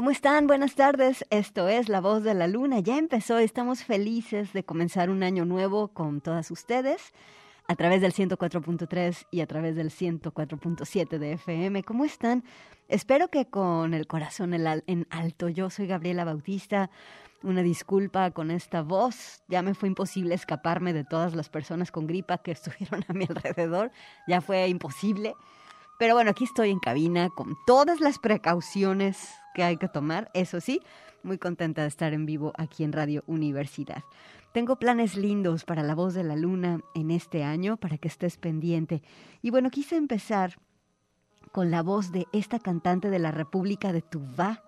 ¿Cómo están? Buenas tardes. Esto es La Voz de la Luna. Ya empezó. Estamos felices de comenzar un año nuevo con todas ustedes a través del 104.3 y a través del 104.7 de FM. ¿Cómo están? Espero que con el corazón en alto. Yo soy Gabriela Bautista. Una disculpa con esta voz. Ya me fue imposible escaparme de todas las personas con gripa que estuvieron a mi alrededor. Ya fue imposible. Pero bueno, aquí estoy en cabina con todas las precauciones que hay que tomar. Eso sí, muy contenta de estar en vivo aquí en Radio Universidad. Tengo planes lindos para La Voz de la Luna en este año, para que estés pendiente. Y bueno, quise empezar con la voz de esta cantante de la República de Tuvá.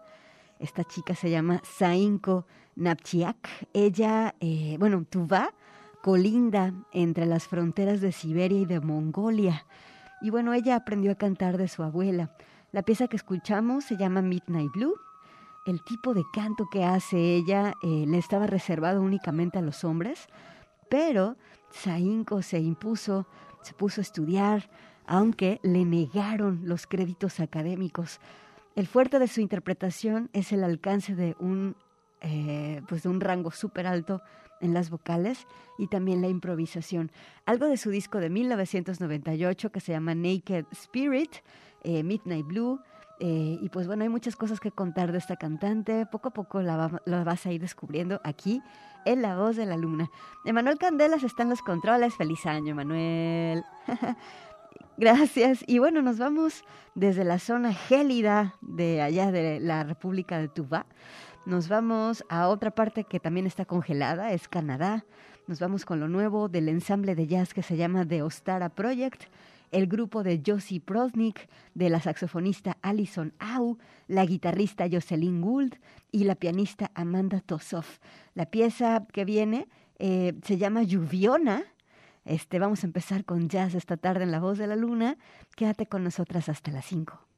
Esta chica se llama Sainko Napchiak. Ella, eh, bueno, Tuvá colinda entre las fronteras de Siberia y de Mongolia. Y bueno, ella aprendió a cantar de su abuela. La pieza que escuchamos se llama Midnight Blue. El tipo de canto que hace ella eh, le estaba reservado únicamente a los hombres, pero Sainko se impuso, se puso a estudiar, aunque le negaron los créditos académicos. El fuerte de su interpretación es el alcance de un, eh, pues de un rango súper alto en las vocales y también la improvisación. Algo de su disco de 1998 que se llama Naked Spirit, eh, Midnight Blue. Eh, y pues bueno, hay muchas cosas que contar de esta cantante. Poco a poco la, vas a ir descubriendo aquí en La Voz de la Luna. Emanuel Candelas está en los controles. Feliz año, Emanuel. Gracias. Y bueno, nos vamos desde la zona gélida de allá de la República de Tuvá nos vamos a otra parte que también está congelada, es Canadá. Nos vamos con lo nuevo del ensamble de jazz que se llama The Ostara Project, el grupo de Josie Prosnik, de la saxofonista Alison Au, la guitarrista Jocelyn Gould y la pianista Amanda Tosov. La pieza que viene eh, se llama Lluviona. Este, vamos a empezar con jazz esta tarde en La Voz de la Luna. Quédate con nosotras hasta las 5.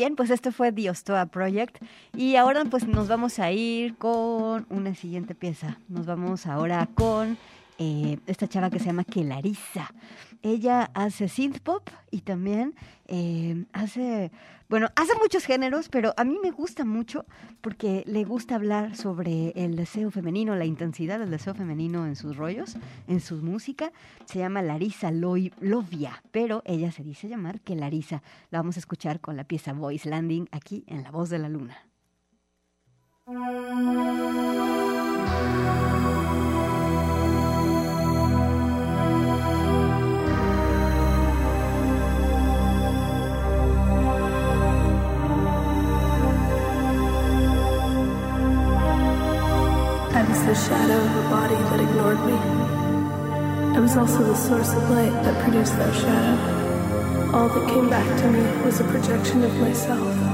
Bien, pues esto fue The Ostoa Project y ahora pues nos vamos a ir con una siguiente pieza. Nos vamos ahora con eh, esta chava que se llama Kelariza. Ella hace synth pop y también eh, hace, bueno, hace muchos géneros, pero a mí me gusta mucho porque le gusta hablar sobre el deseo femenino, la intensidad del deseo femenino en sus rollos, en su música. Se llama Larisa Lovia, pero ella se dice llamar que Larisa. La vamos a escuchar con la pieza Voice Landing aquí en La Voz de la Luna. The shadow of a body that ignored me. I was also the source of light that produced that shadow. All that came back to me was a projection of myself.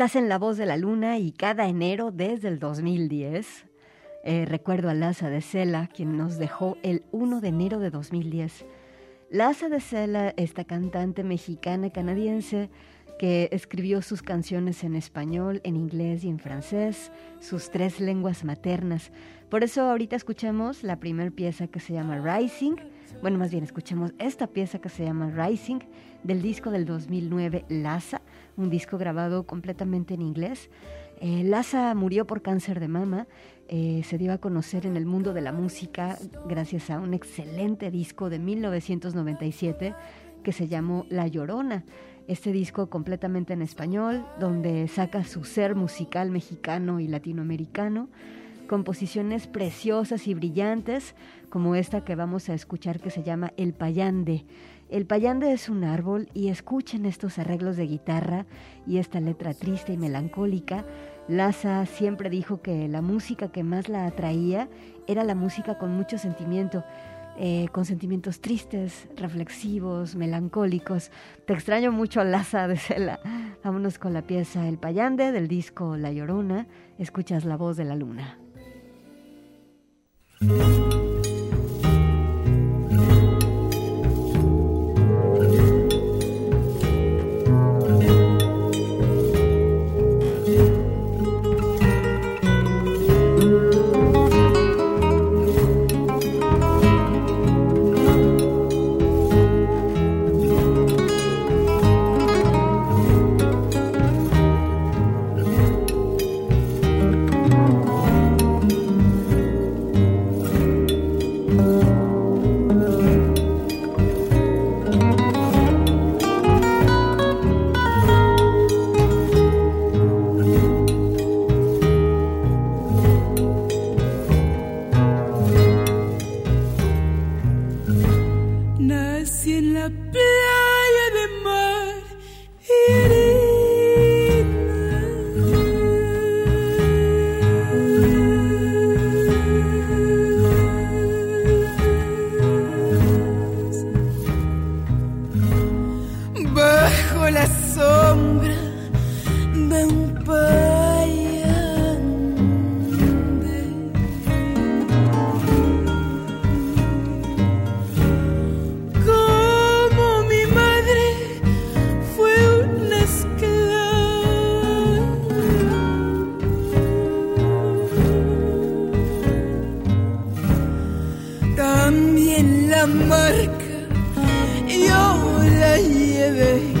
Estás en La Voz de la Luna y cada enero desde el 2010 eh, recuerdo a Laza de Sela, quien nos dejó el 1 de enero de 2010. Laza de Sela, esta cantante mexicana canadiense que escribió sus canciones en español, en inglés y en francés, sus tres lenguas maternas. Por eso ahorita escuchamos la primera pieza que se llama Rising bueno, más bien escuchemos esta pieza que se llama Rising del disco del 2009 Laza, un disco grabado completamente en inglés. Eh, Laza murió por cáncer de mama, eh, se dio a conocer en el mundo de la música gracias a un excelente disco de 1997 que se llamó La Llorona. Este disco completamente en español, donde saca su ser musical mexicano y latinoamericano composiciones preciosas y brillantes, como esta que vamos a escuchar que se llama El Payande. El payande es un árbol y escuchen estos arreglos de guitarra y esta letra triste y melancólica. Laza siempre dijo que la música que más la atraía era la música con mucho sentimiento, eh, con sentimientos tristes, reflexivos, melancólicos. Te extraño mucho, Laza de Cela. Vámonos con la pieza El Payande del disco La Llorona. Escuchas la voz de la luna. La route est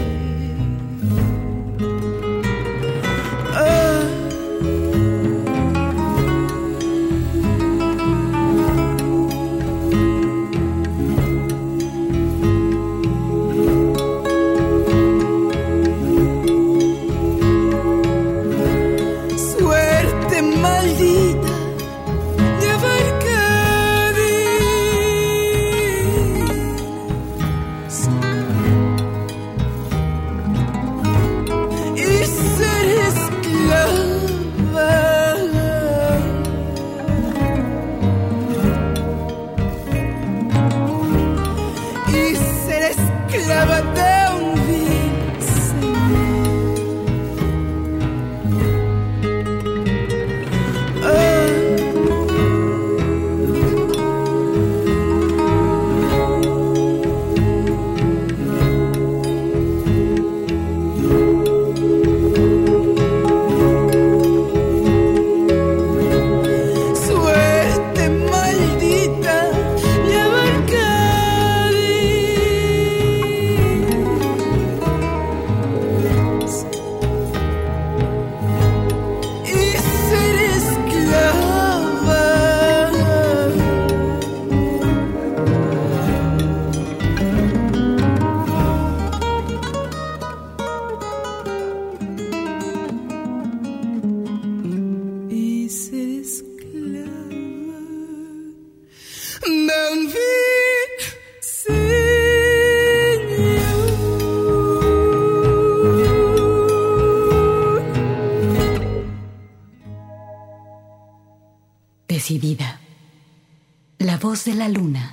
noire. À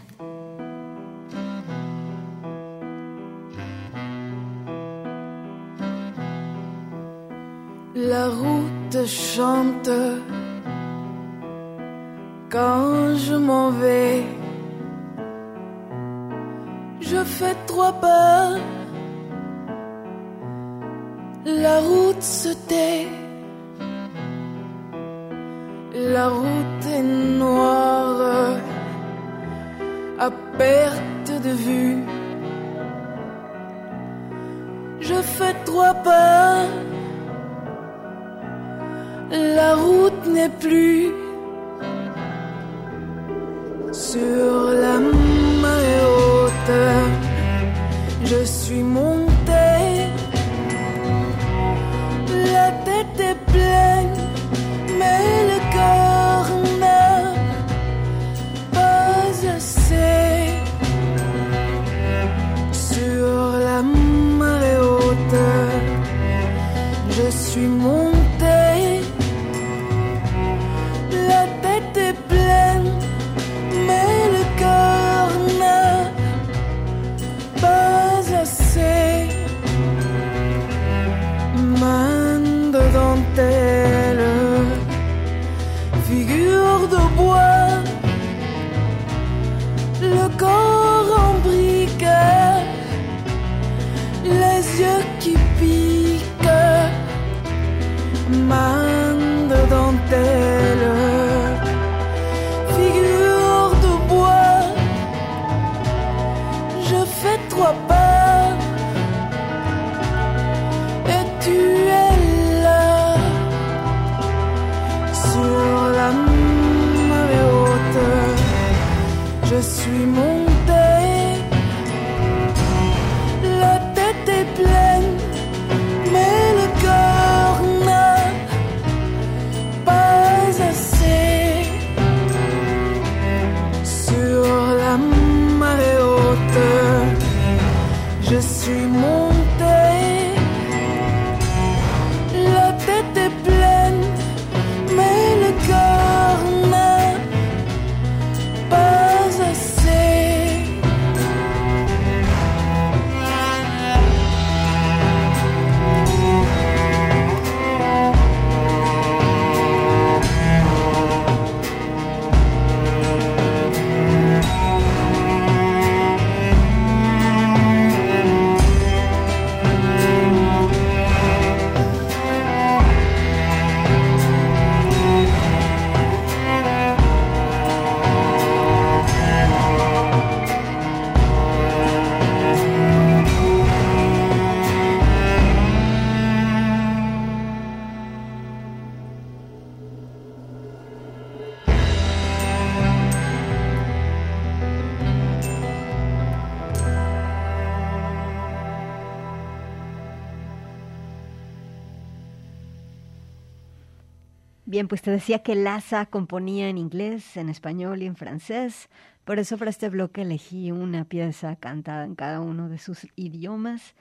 Pues te decía que Laza componía en inglés, en español y en francés. Por eso para este bloque elegí una pieza cantada en cada uno de sus idiomas.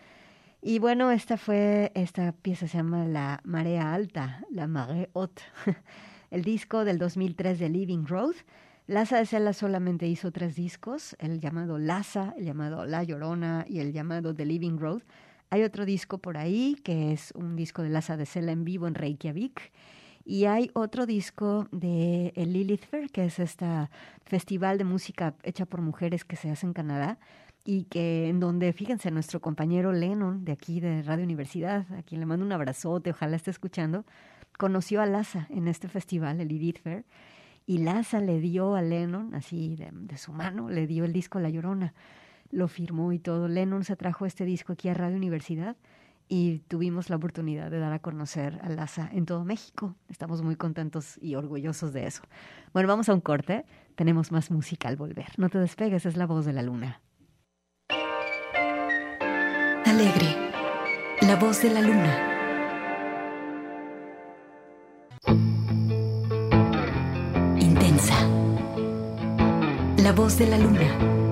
Y bueno, esta fue, esta pieza se llama La Marea Alta, La Marée Haute, el disco del 2003 de Living Road. Laza de Sela solamente hizo tres discos, el llamado Laza, el llamado La Llorona y el llamado The Living Road. Hay otro disco por ahí que es un disco de Laza de Sela en vivo en Reykjavik. Y hay otro disco de el Lilith Fair, que es este festival de música hecha por mujeres que se hace en Canadá y que en donde, fíjense, nuestro compañero Lennon de aquí de Radio Universidad, a quien le mando un abrazote, ojalá esté escuchando, conoció a Laza en este festival, el Lilith Fair, y Laza le dio a Lennon, así de, de su mano, le dio el disco La Llorona, lo firmó y todo. Lennon se trajo este disco aquí a Radio Universidad y tuvimos la oportunidad de dar a conocer a Laza en todo México. Estamos muy contentos y orgullosos de eso. Bueno, vamos a un corte. Tenemos más música al volver. No te despegues, es la voz de la luna. Alegre, la voz de la luna. Intensa, la voz de la luna.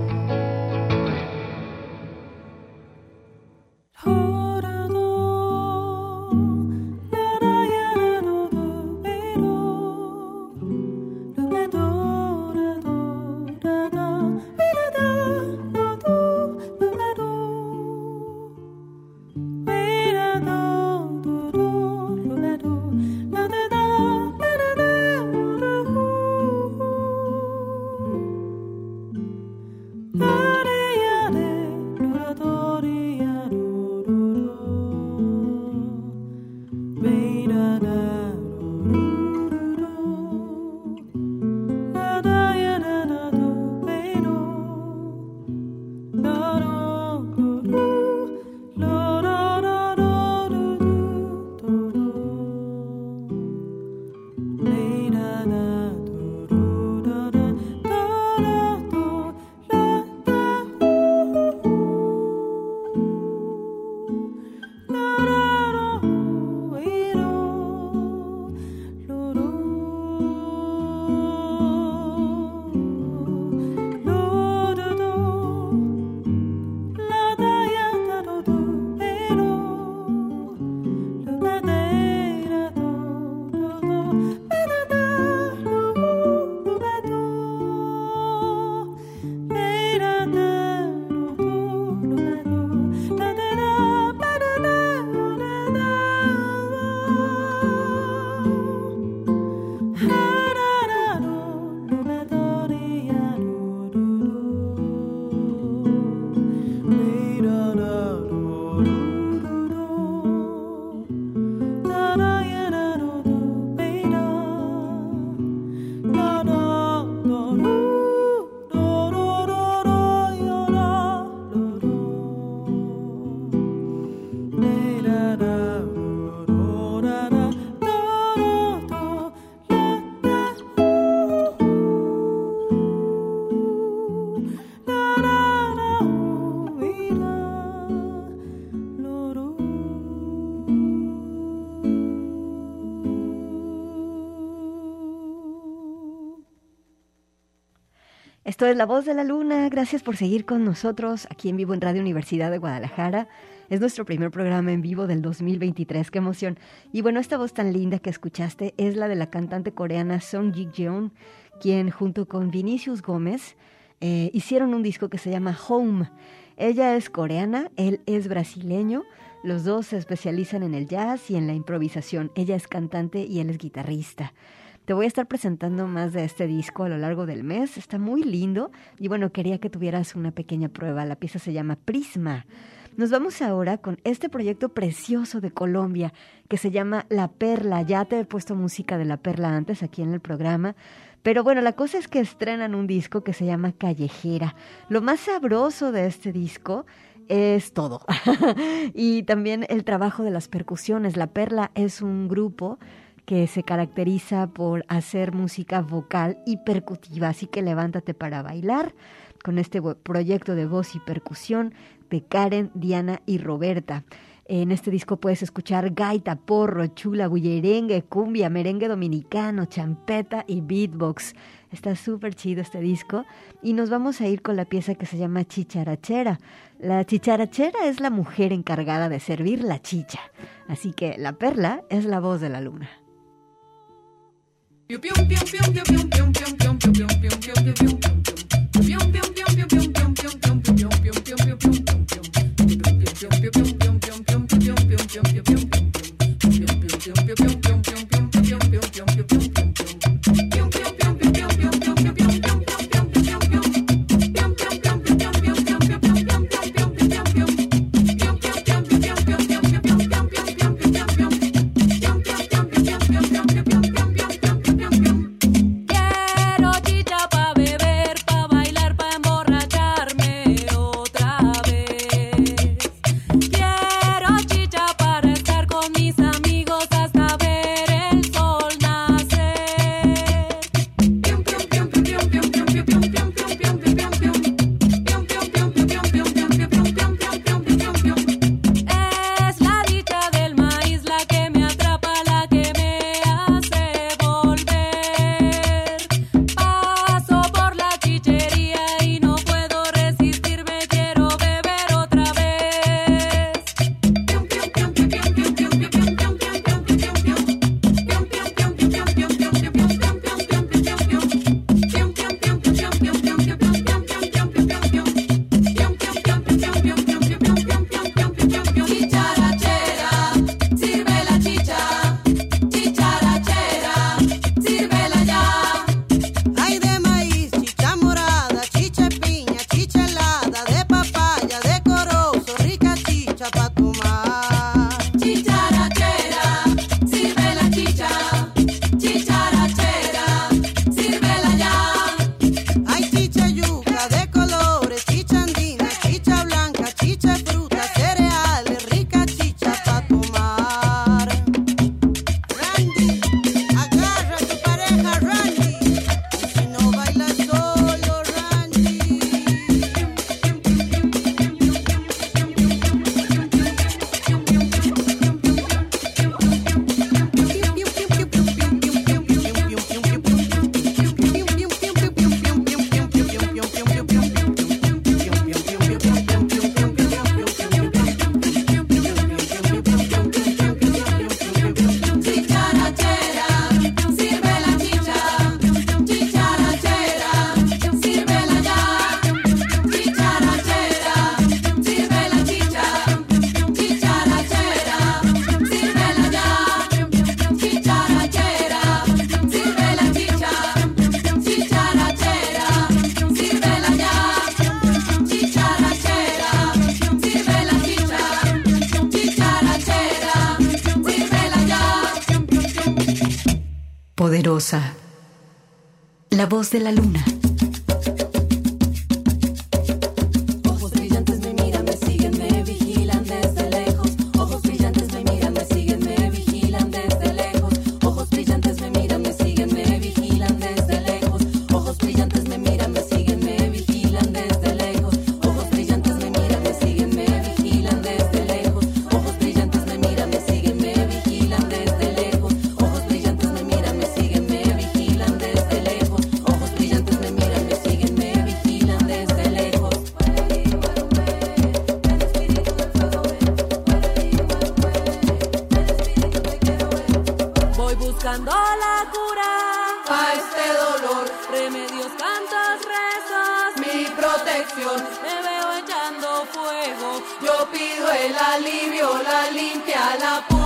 Esto es La Voz de la Luna. Gracias por seguir con nosotros aquí en vivo en Radio Universidad de Guadalajara. Es nuestro primer programa en vivo del 2023. ¡Qué emoción! Y bueno, esta voz tan linda que escuchaste es la de la cantante coreana Song Ji-jeon, quien junto con Vinicius Gómez eh, hicieron un disco que se llama Home. Ella es coreana, él es brasileño. Los dos se especializan en el jazz y en la improvisación. Ella es cantante y él es guitarrista. Te voy a estar presentando más de este disco a lo largo del mes. Está muy lindo y bueno, quería que tuvieras una pequeña prueba. La pieza se llama Prisma. Nos vamos ahora con este proyecto precioso de Colombia que se llama La Perla. Ya te he puesto música de La Perla antes aquí en el programa. Pero bueno, la cosa es que estrenan un disco que se llama Callejera. Lo más sabroso de este disco es todo. y también el trabajo de las percusiones. La Perla es un grupo que se caracteriza por hacer música vocal y percutiva, así que levántate para bailar con este proyecto de voz y percusión de Karen, Diana y Roberta. En este disco puedes escuchar gaita, porro, chula, bullerengue, cumbia, merengue dominicano, champeta y beatbox. Está súper chido este disco y nos vamos a ir con la pieza que se llama Chicharachera. La chicharachera es la mujer encargada de servir la chicha, así que la perla es la voz de la luna. Piu piu piu piu piu piu piu piu piu piu piu piu piu piu La voz de la luna. El alivio, la limpia, la purga,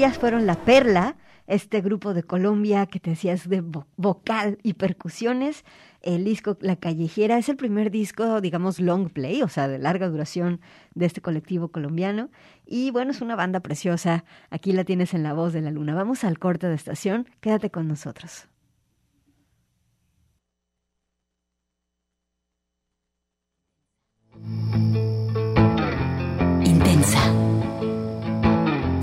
ellas fueron La Perla, este grupo de Colombia que te decías de vocal y percusiones. El disco La Callejera es el primer disco, digamos, long play, o sea, de larga duración de este colectivo colombiano. Y bueno, es una banda preciosa. Aquí la tienes en la voz de la luna. Vamos al corte de estación. Quédate con nosotros.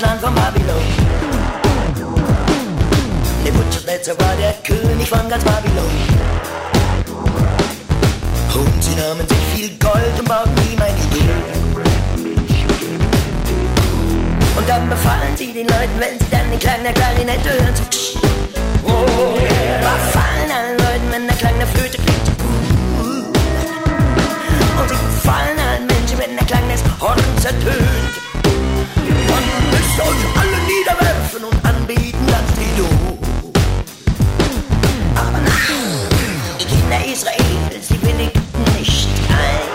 Das Land von Babylon. Nebuchadnezzar war der König von ganz Babylon. Und sie nahmen sich viel Gold und bauten ihm ein Idol. Und dann befallen sie den Leuten, wenn sie dann den Klang der Klarinette hören, so Oh, yeah. Befallen allen Leuten, wenn der Klang der Flöte klingt. fallen allen Menschen, wenn der Klang des Horns ertönt. Man euch alle niederwerfen und anbieten die du. Aber nein, die Kinder Israels, sie willigten nicht ein.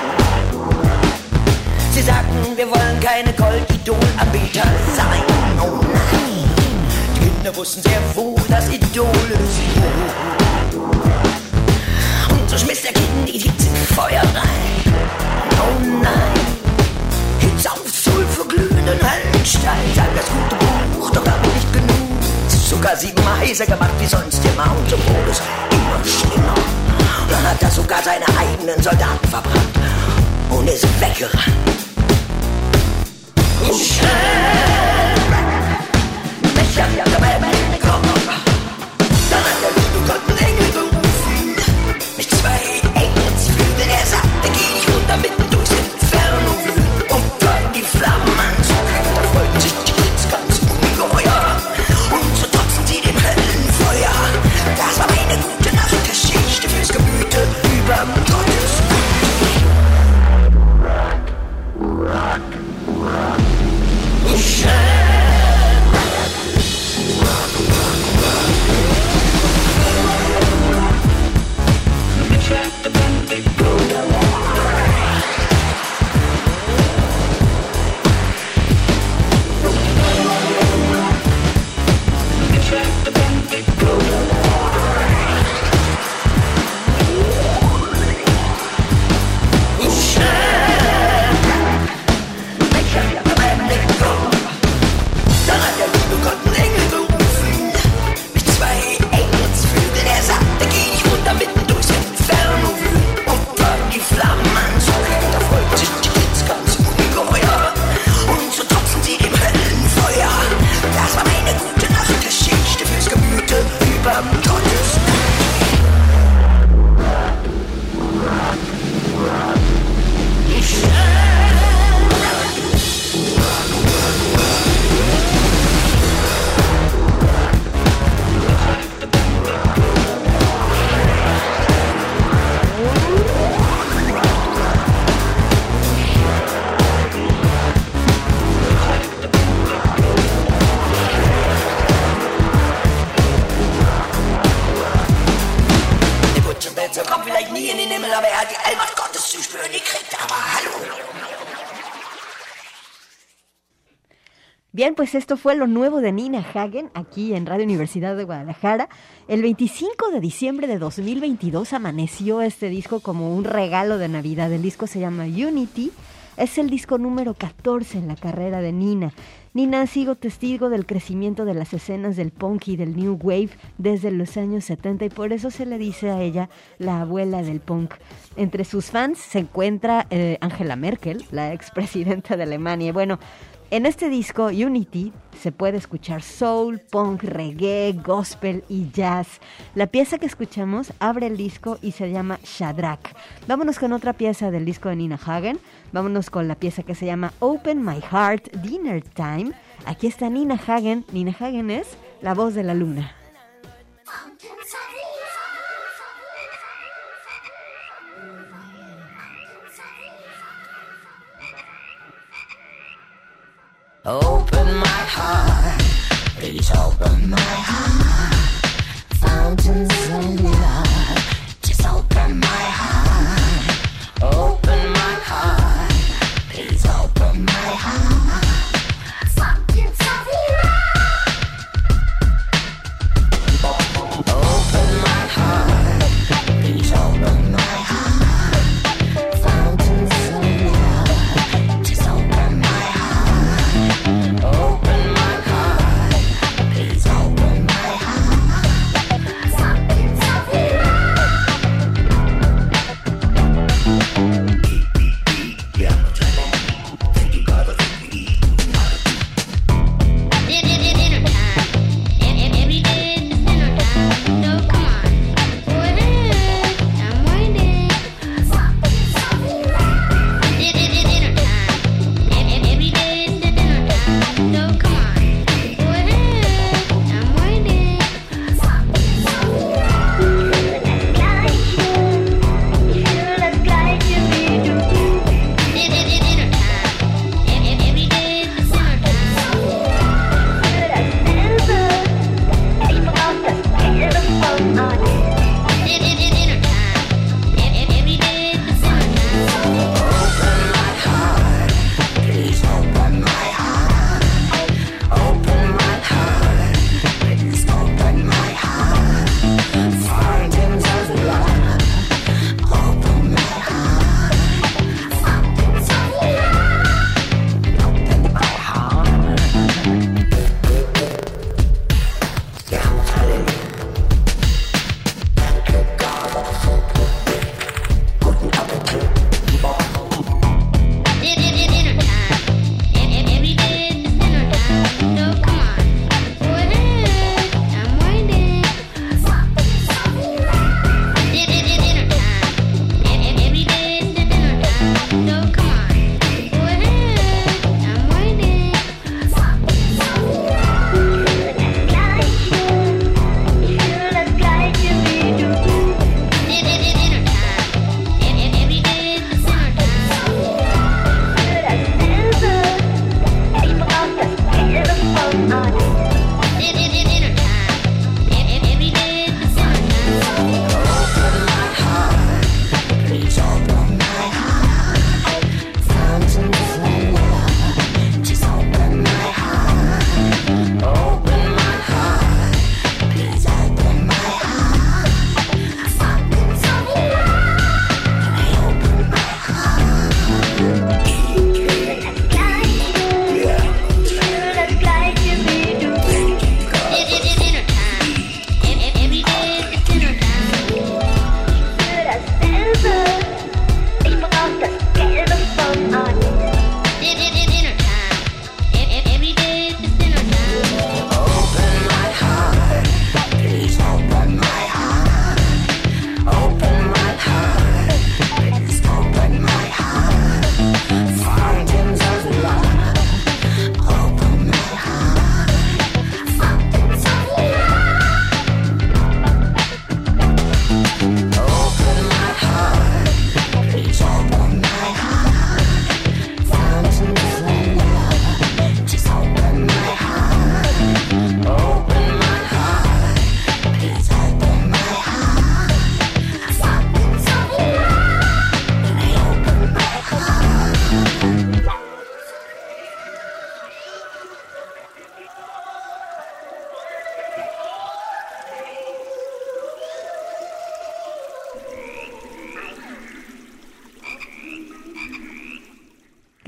Sie sagten, wir wollen keine Goldidol-Anbieter sein. Oh nein, die Kinder wussten sehr wohl, dass Idole sie Und so schmiss der Kind die Hitze Feuer rein. Oh nein, Hitze auf Glühenden Höllenstein. Sei das gute Buch, doch damit nicht genug. Sogar siebenmal heißer gemacht wie sonst immer und so wurde es immer schlimmer. Dann hat er sogar seine eigenen Soldaten verbrannt und ist weggerannt. Schön. Ich hab ja Bien, pues esto fue lo nuevo de Nina Hagen aquí en Radio Universidad de Guadalajara. El 25 de diciembre de 2022 amaneció este disco como un regalo de Navidad. El disco se llama Unity. Es el disco número 14 en la carrera de Nina. Nina ha sido testigo del crecimiento de las escenas del punk y del new wave desde los años 70 y por eso se le dice a ella la abuela del punk. Entre sus fans se encuentra eh, Angela Merkel, la expresidenta de Alemania. Bueno, en este disco, Unity, se puede escuchar soul, punk, reggae, gospel y jazz. La pieza que escuchamos abre el disco y se llama Shadrach. Vámonos con otra pieza del disco de Nina Hagen. Vámonos con la pieza que se llama Open My Heart Dinner Time. Aquí está Nina Hagen. Nina Hagen es la voz de la luna. Open my heart, please open my heart. Fountains of love, just open my heart.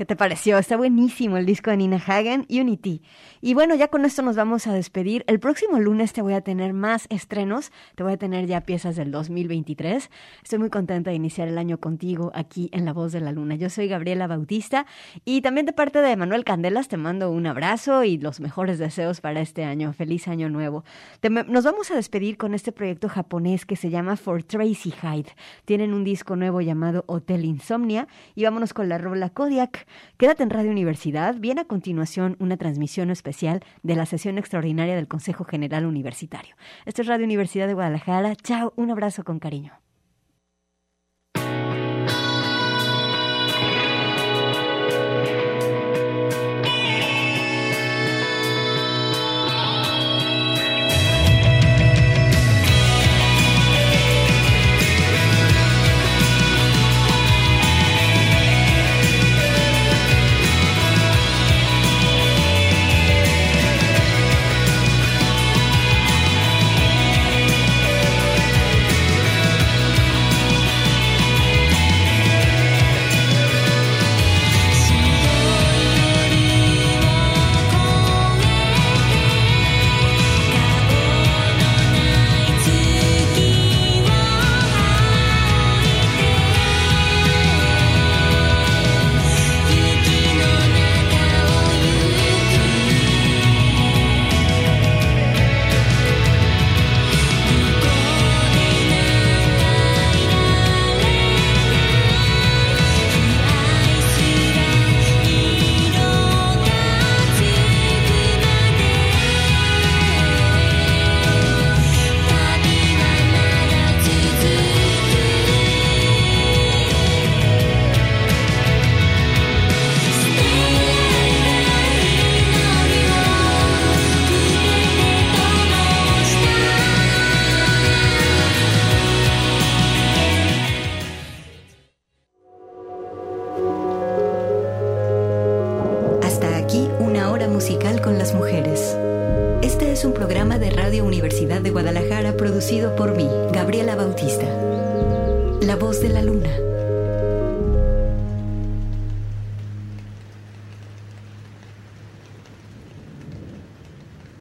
Te pareció? Está buenísimo el disco de Nina Hagen, Unity. Y bueno, ya con esto nos vamos a despedir. El próximo lunes te voy a tener más estrenos, te voy a tener ya piezas del 2023. Estoy muy contenta de iniciar el año contigo aquí en La Voz de la Luna. Yo soy Gabriela Bautista y también de parte de Manuel Candelas te mando un abrazo y los mejores deseos para este año. Feliz año nuevo. nos vamos a despedir con este proyecto japonés que se llama For Tracy Hyde. Tienen un disco nuevo llamado Hotel Insomnia y vámonos con la rola Kodiak. Quédate en Radio Universidad. Viene a continuación una transmisión especial de la sesión extraordinaria del Consejo General Universitario. Esto es Radio Universidad de Guadalajara. Chao, un abrazo con cariño.